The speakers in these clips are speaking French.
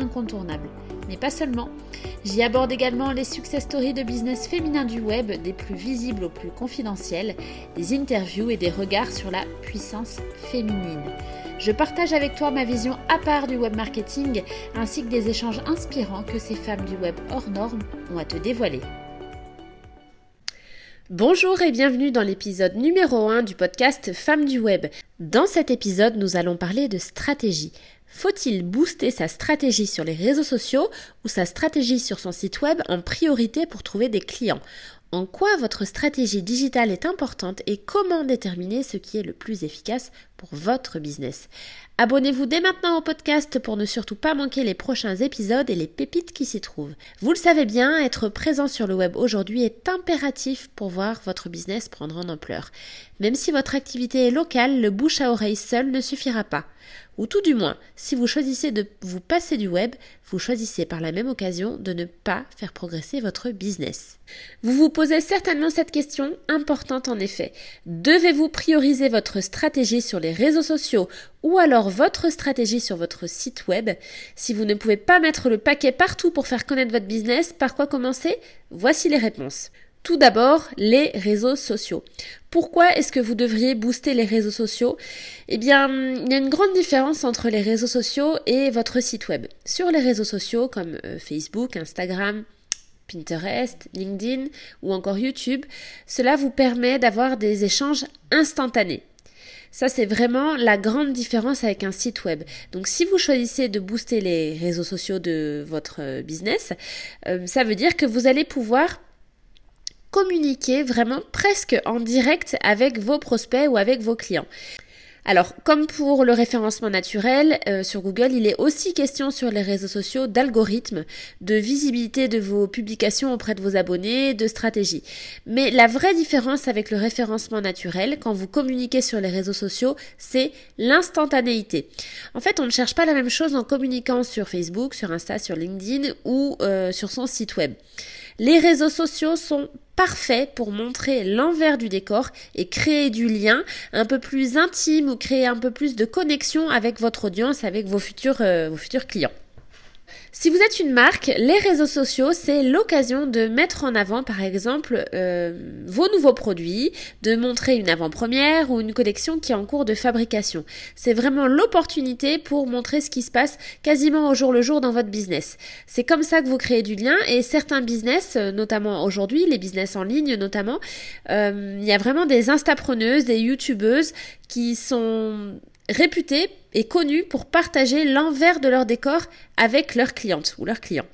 incontournable. Mais pas seulement. J'y aborde également les success stories de business féminin du web, des plus visibles aux plus confidentiels, des interviews et des regards sur la puissance féminine. Je partage avec toi ma vision à part du web marketing ainsi que des échanges inspirants que ces femmes du web hors normes ont à te dévoiler. Bonjour et bienvenue dans l'épisode numéro 1 du podcast Femmes du Web. Dans cet épisode, nous allons parler de stratégie. Faut-il booster sa stratégie sur les réseaux sociaux ou sa stratégie sur son site web en priorité pour trouver des clients? En quoi votre stratégie digitale est importante et comment déterminer ce qui est le plus efficace pour votre business? Abonnez-vous dès maintenant au podcast pour ne surtout pas manquer les prochains épisodes et les pépites qui s'y trouvent. Vous le savez bien, être présent sur le web aujourd'hui est impératif pour voir votre business prendre en ampleur. Même si votre activité est locale, le bouche à oreille seul ne suffira pas. Ou tout du moins, si vous choisissez de vous passer du web, vous choisissez par la même occasion de ne pas faire progresser votre business. Vous vous posez certainement cette question, importante en effet. Devez-vous prioriser votre stratégie sur les réseaux sociaux ou alors votre stratégie sur votre site web? Si vous ne pouvez pas mettre le paquet partout pour faire connaître votre business, par quoi commencer? Voici les réponses. Tout d'abord, les réseaux sociaux. Pourquoi est-ce que vous devriez booster les réseaux sociaux? Eh bien, il y a une grande différence entre les réseaux sociaux et votre site web. Sur les réseaux sociaux comme euh, Facebook, Instagram, Pinterest, LinkedIn ou encore YouTube, cela vous permet d'avoir des échanges instantanés. Ça, c'est vraiment la grande différence avec un site web. Donc, si vous choisissez de booster les réseaux sociaux de votre business, euh, ça veut dire que vous allez pouvoir communiquer vraiment presque en direct avec vos prospects ou avec vos clients. Alors, comme pour le référencement naturel euh, sur Google, il est aussi question sur les réseaux sociaux d'algorithmes, de visibilité de vos publications auprès de vos abonnés, de stratégie. Mais la vraie différence avec le référencement naturel, quand vous communiquez sur les réseaux sociaux, c'est l'instantanéité. En fait, on ne cherche pas la même chose en communiquant sur Facebook, sur Insta, sur LinkedIn ou euh, sur son site web. Les réseaux sociaux sont parfaits pour montrer l'envers du décor et créer du lien un peu plus intime ou créer un peu plus de connexion avec votre audience, avec vos futurs, euh, vos futurs clients. Si vous êtes une marque, les réseaux sociaux, c'est l'occasion de mettre en avant, par exemple, euh, vos nouveaux produits, de montrer une avant-première ou une collection qui est en cours de fabrication. C'est vraiment l'opportunité pour montrer ce qui se passe quasiment au jour le jour dans votre business. C'est comme ça que vous créez du lien et certains business, euh, notamment aujourd'hui, les business en ligne notamment, euh, il y a vraiment des instapreneuses, des youtubeuses qui sont réputés et connus pour partager l'envers de leur décor avec leurs clientes ou leurs clients.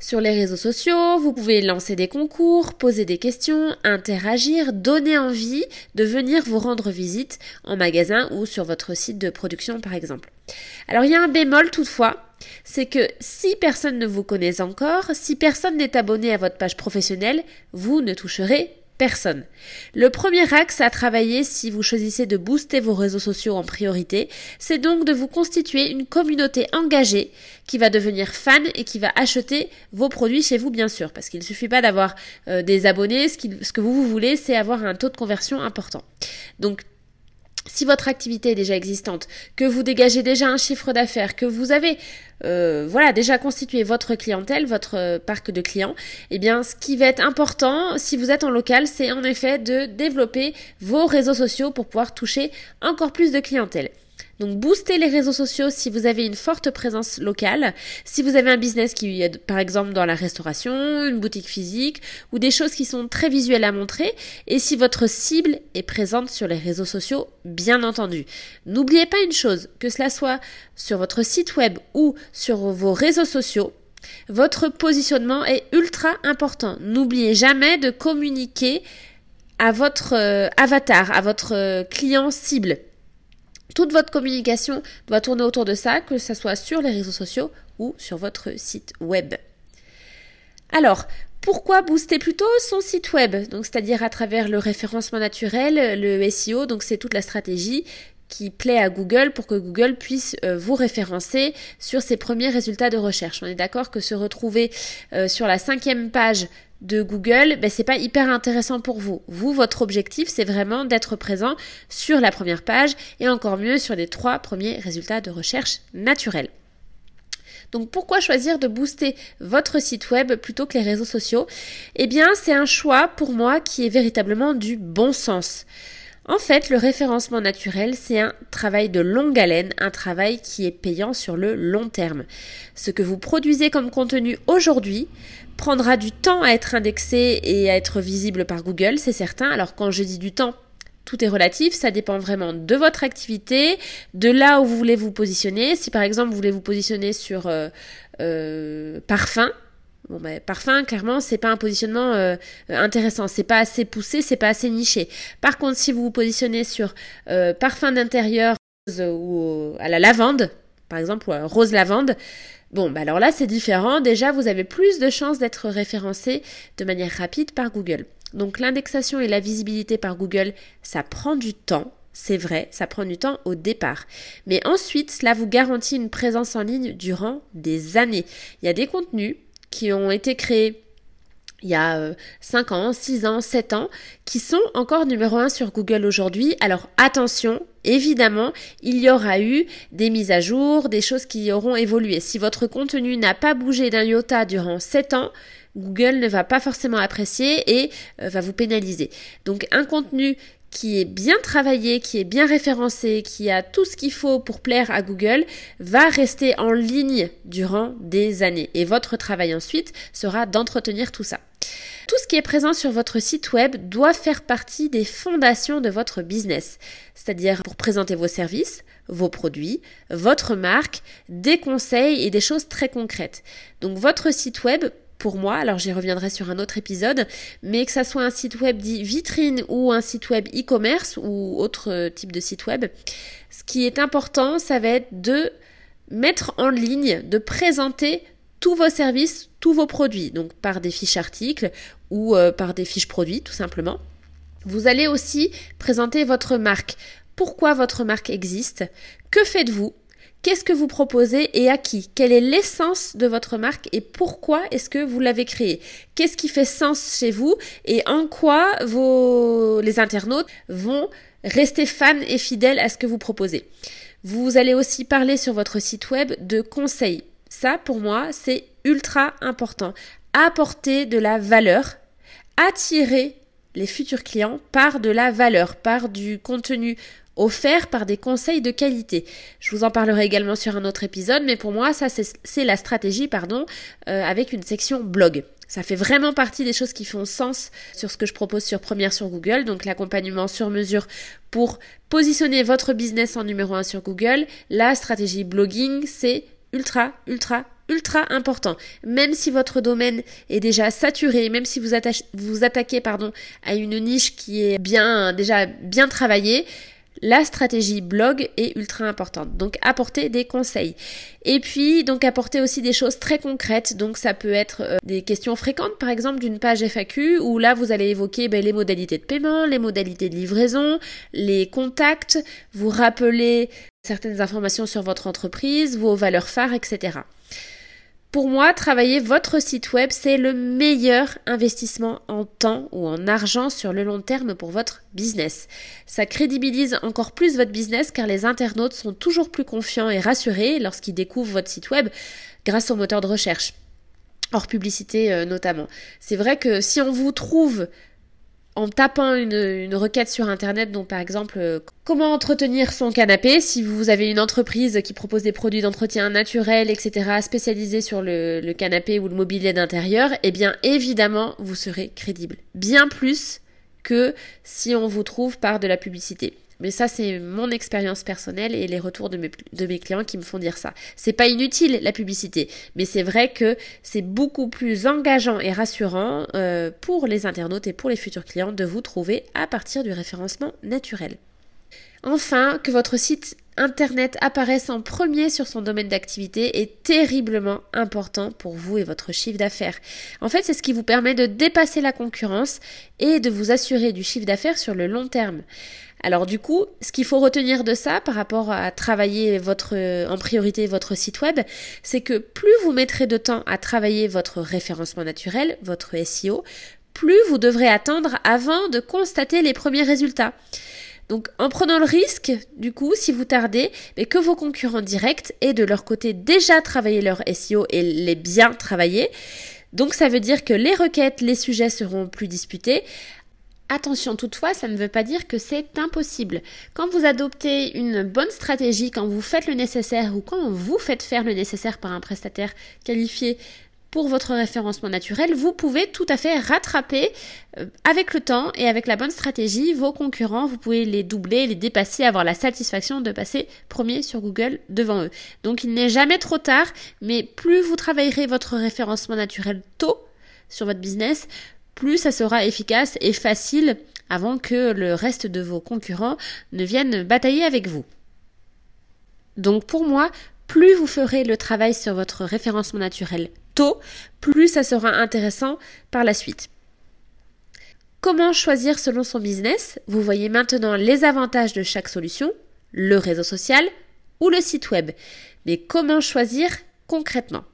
Sur les réseaux sociaux, vous pouvez lancer des concours, poser des questions, interagir, donner envie de venir vous rendre visite en magasin ou sur votre site de production par exemple. Alors il y a un bémol toutefois, c'est que si personne ne vous connaît encore, si personne n'est abonné à votre page professionnelle, vous ne toucherez personne. Le premier axe à travailler si vous choisissez de booster vos réseaux sociaux en priorité, c'est donc de vous constituer une communauté engagée qui va devenir fan et qui va acheter vos produits chez vous bien sûr, parce qu'il ne suffit pas d'avoir euh, des abonnés, ce, que vous, voulez, c'est avoir un taux de conversion important. Si votre activité est déjà existante, que vous dégagez déjà un chiffre d'affaires, que vous avez euh, voilà déjà constitué votre clientèle, votre euh, parc de clients, eh bien ce qui va être important si vous êtes en local, c'est en effet de développer vos réseaux sociaux pour pouvoir toucher encore plus de clientèle. Donc boostez les réseaux sociaux si vous avez une forte présence locale, si vous avez un business qui est par exemple dans la restauration, une boutique physique ou des choses qui sont très visuelles à montrer et si votre cible est présente sur les réseaux sociaux bien entendu. N'oubliez pas une chose, que cela soit sur votre site web ou sur vos réseaux sociaux, votre positionnement est ultra important. N'oubliez jamais de communiquer à votre euh, avatar, à votre euh, client cible. Toute votre communication doit tourner autour de ça, que ce soit sur les réseaux sociaux ou sur votre site web. Alors, Pourquoi booster plutôt son site web? Donc c'est-à-dire à travers le référencement naturel, le SEO, donc c'est toute la stratégie qui plaît à Google pour que Google puisse euh, vous référencer sur ses premiers résultats de recherche. On est d'accord que se retrouver euh, sur la cinquième page de Google, ben, c'est pas hyper intéressant pour vous. Vous, votre objectif, c'est vraiment d'être présent sur la première page et encore mieux sur les trois premiers résultats de recherche naturels. Donc pourquoi choisir de booster votre site web plutôt que les réseaux sociaux? Eh bien, c'est un choix pour moi qui est véritablement du bon sens. En fait, le référencement naturel, c'est un travail de longue haleine, un travail qui est payant sur le long terme. Ce que vous produisez comme contenu aujourd'hui prendra du temps à être indexé et à être visible par Google, c'est certain. Alors quand je dis du temps, tout est relatif, ça dépend vraiment de votre activité, de là où vous voulez vous positionner. Si par exemple vous voulez vous positionner sur euh, euh, parfum, Bon ben parfum, clairement, c'est pas un positionnement euh, intéressant, c'est pas assez poussé, c'est pas assez niché. Par contre, si vous vous positionnez sur parfum d'intérieur ou à la lavande, par exemple, ou rose lavande, bon, ben alors là c'est différent. Déjà, vous avez plus de chances d'être référencé de manière rapide par Google. Donc l'indexation et la visibilité par Google, ça prend du temps. C'est vrai, ça prend du temps au départ. Mais ensuite, cela vous garantit une présence en ligne durant des années. Il y a des contenus qui ont été créés il y a 5 euh, ans, 6 ans, 7 ans, qui sont encore numéro 1 sur Google aujourd'hui. Alors attention, évidemment, il y aura eu des mises à jour, des choses qui auront évolué. Si votre contenu n'a pas bougé d'un iota durant 7 ans, Google ne va pas forcément apprécier et euh, va vous pénaliser. Donc un contenu qui est bien travaillé, qui est bien référencé, qui a tout ce qu'il faut pour plaire à Google, va rester en ligne durant des années. Et votre travail ensuite sera d'entretenir tout ça. Tout ce qui est présent sur votre site web doit faire partie des fondations de votre business, c'est-à-dire pour présenter vos services, vos produits, votre marque, des conseils et des choses très concrètes. Donc votre site web pour moi, alors j'y reviendrai sur un autre épisode, mais que ça soit un site web dit vitrine ou un site web e-commerce ou autre euh, type de site web, ce qui est important, ça va être de mettre en ligne, de présenter tous vos services, tous vos produits, donc par des fiches articles ou euh, par des fiches produits tout simplement. Vous allez aussi présenter votre marque. Pourquoi votre marque existe? Que faites-vous? Qu'est-ce que vous proposez et à qui? Quelle est l'essence de votre marque et pourquoi est-ce que vous l'avez créée? Qu'est-ce qui fait sens chez vous et en quoi les internautes vont rester fans et fidèles à ce que vous proposez? Vous allez aussi parler sur votre site web de conseils. Ça, pour moi, c'est ultra important. Apporter de la valeur, attirer les futurs clients par de la valeur, par du contenu offert par des conseils de qualité. Je vous en parlerai également sur un autre épisode, mais pour moi, ça c'est la stratégie, pardon, euh, avec une section blog. Ça fait vraiment partie des choses qui font sens sur ce que je propose sur Première sur Google, donc l'accompagnement sur mesure pour positionner votre business en numéro 1 sur Google. La stratégie blogging, c'est ultra, ultra, ultra important. Même si votre domaine est déjà saturé, même si vous, vous attaquez pardon, à une niche qui est bien déjà bien travaillée, la stratégie blog est ultra importante. Donc apporter des conseils. Et puis donc apporter aussi des choses très concrètes. Donc ça peut être euh, des questions fréquentes par exemple d'une page FAQ où là vous allez évoquer ben, les modalités de paiement, les modalités de livraison, les contacts, vous rappeler certaines informations sur votre entreprise, vos valeurs phares, etc. Pour moi, travailler votre site web, c'est le meilleur investissement en temps ou en argent sur le long terme pour votre business. Ça crédibilise encore plus votre business car les internautes sont toujours plus confiants et rassurés lorsqu'ils découvrent votre site web grâce au moteur de recherche hors publicité euh, notamment. C'est vrai que si on vous trouve en tapant une, requête sur Internet, donc par exemple euh, comment entretenir son canapé, si vous avez une entreprise qui propose des produits d'entretien naturel, etc., spécialisés sur le, le canapé ou le mobilier d'intérieur, eh bien évidemment vous serez crédible. Bien plus que si on vous trouve par de la publicité. Mais ça, c'est mon expérience personnelle et les retours de mes, clients qui me font dire ça. C'est pas inutile la publicité, mais c'est vrai que c'est beaucoup plus engageant et rassurant euh, pour les internautes et pour les futurs clients de vous trouver à partir du référencement naturel. Enfin, que votre site Internet apparaisse en premier sur son domaine d'activité est terriblement important pour vous et votre chiffre d'affaires. En fait, c'est ce qui vous permet de dépasser la concurrence et de vous assurer du chiffre d'affaires sur le long terme. Alors du coup, ce qu'il faut retenir de ça par rapport à travailler votre en priorité votre site web, c'est que plus vous mettrez de temps à travailler votre référencement naturel, votre SEO, plus vous devrez attendre avant de constater les premiers résultats. Donc en prenant le risque, du coup, si vous tardez, mais que vos concurrents directs aient de leur côté déjà travaillé leur SEO et les bien travailler. Donc ça veut dire que les requêtes, les sujets seront plus disputés, Attention toutefois, ça ne veut pas dire que c'est impossible. Quand vous adoptez une bonne stratégie, quand vous faites le nécessaire ou quand vous faites faire le nécessaire par un prestataire qualifié pour votre référencement naturel, vous pouvez tout à fait rattraper euh, avec le temps et avec la bonne stratégie vos concurrents. Vous pouvez les doubler, les dépasser, avoir la satisfaction de passer premier sur Google devant eux. Donc il n'est jamais trop tard, mais plus vous travaillerez votre référencement naturel tôt sur votre business, plus ça sera efficace et facile avant que le reste de vos concurrents ne viennent batailler avec vous. Donc pour moi, plus vous ferez le travail sur votre référencement naturel tôt, plus ça sera intéressant par la suite. Comment choisir selon son business? Vous voyez maintenant les avantages de chaque solution, le réseau social ou le site web. Mais comment choisir concrètement?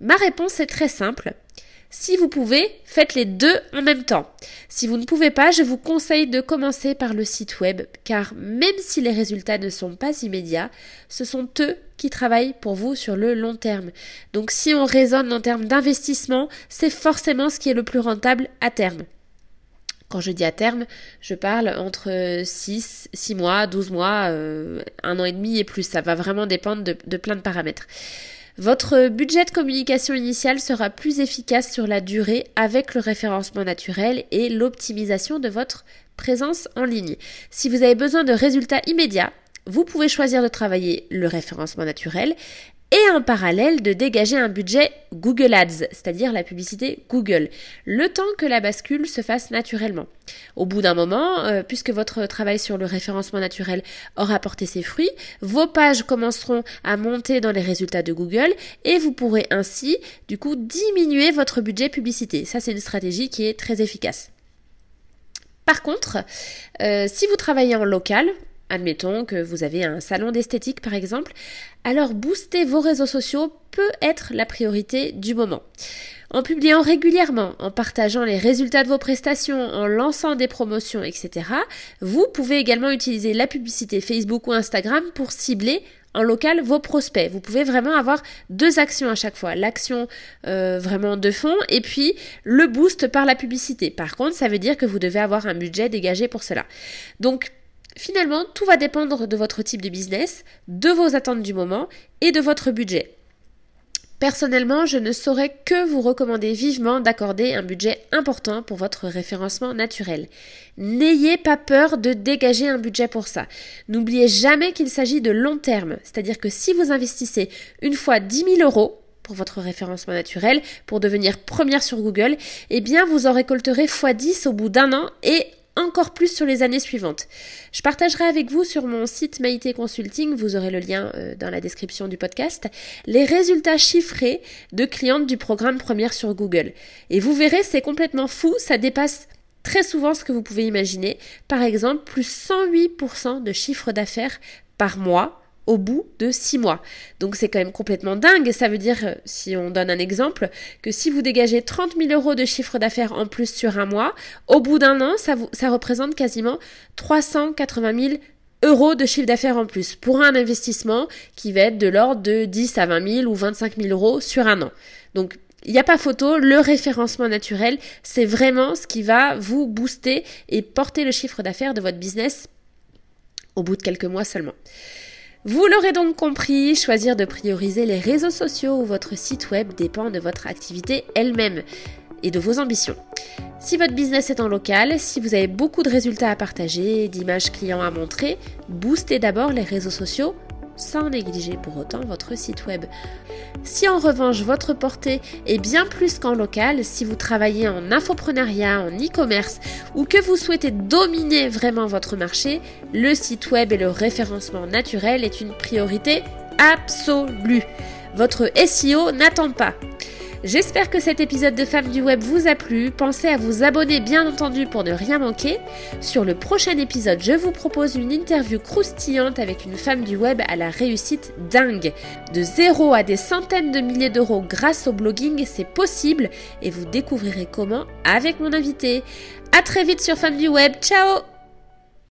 Ma réponse est très simple. Si vous pouvez, faites les deux en même temps. Si vous ne pouvez pas, je vous conseille de commencer par le site web, car même si les résultats ne sont pas immédiats, ce sont eux qui travaillent pour vous sur le long terme. Donc si on raisonne en termes d'investissement, c'est forcément ce qui est le plus rentable à terme. Quand je dis à terme, je parle entre 6, 6 mois, 12 mois, euh, un an et demi et plus. Ça va vraiment dépendre de plein de paramètres. Votre budget de communication initial sera plus efficace sur la durée avec le référencement naturel et l'optimisation de votre présence en ligne. Si vous avez besoin de résultats immédiats, vous pouvez choisir de travailler le référencement naturel et en parallèle de dégager un budget Google Ads, c'est-à-dire la publicité Google, le temps que la bascule se fasse naturellement. Au bout d'un moment, euh, puisque votre travail sur le référencement naturel aura porté ses fruits, vos pages commenceront à monter dans les résultats de Google et vous pourrez ainsi, du coup, diminuer votre budget publicité. Ça, c'est une stratégie qui est très efficace. Par contre, euh, si vous travaillez en local, Admettons que vous avez un salon d'esthétique par exemple, alors booster vos réseaux sociaux peut être la priorité du moment. En publiant régulièrement, en partageant les résultats de vos prestations, en lançant des promotions, etc., vous pouvez également utiliser la publicité Facebook ou Instagram pour cibler en local vos prospects. Vous pouvez vraiment avoir deux actions à chaque fois. L'action euh, vraiment de fond et puis le boost par la publicité. Par contre, ça veut dire que vous devez avoir un budget dégagé pour cela. Donc, Finalement, tout va dépendre de votre type de business, de vos attentes du moment et de votre budget. Personnellement, je ne saurais que vous recommander vivement d'accorder un budget important pour votre référencement naturel. N'ayez pas peur de dégager un budget pour ça. N'oubliez jamais qu'il s'agit de long terme, c'est-à-dire que si vous investissez une fois 10 000 euros, pour votre référencement naturel, pour devenir première sur Google, eh bien vous en récolterez x10 au bout d'un an et encore plus sur les années suivantes. Je partagerai avec vous sur mon site Maïté Consulting, vous aurez le lien euh, dans la description du podcast, les résultats chiffrés de clientes du programme Première sur Google. Et vous verrez, c'est complètement fou, ça dépasse très souvent ce que vous pouvez imaginer. Par exemple, plus 108% de chiffre d'affaires par mois au bout de six mois. Donc c'est quand même complètement dingue. Ça veut dire, euh, si on donne un exemple, que si vous dégagez 30 000 euros de chiffre d'affaires en plus sur un mois, au bout d'un an, ça représente quasiment 380 000 euros de chiffre d'affaires en plus pour un investissement qui va être de l'ordre de 10 à 20 000 ou 25 000 euros sur un an. Donc il n'y a pas photo, le référencement naturel, c'est vraiment ce qui va vous booster et porter le chiffre d'affaires de votre business au bout de quelques mois seulement. Vous l'aurez donc compris, choisir de prioriser les réseaux sociaux ou votre site web dépend de votre activité elle-même et de vos ambitions. Si votre business est en local, si vous avez beaucoup de résultats à partager, d'images clients à montrer, boostez d'abord les réseaux sociaux sans négliger pour autant votre site web. Si en revanche votre portée est bien plus qu'en local, si vous travaillez en infoprenariat, en e-commerce ou que vous souhaitez dominer vraiment votre marché, le site web et le référencement naturel est une priorité absolue. Votre SEO n'attend pas. J'espère que cet épisode de Femmes du Web vous a plu. Pensez à vous abonner bien entendu pour ne rien manquer. Sur le prochain épisode, je vous propose une interview croustillante avec une femme du web à la réussite dingue. De zéro à des centaines de milliers d'euros grâce au blogging, c'est possible et vous découvrirez comment avec mon invité. À très vite sur Femmes du Web. Ciao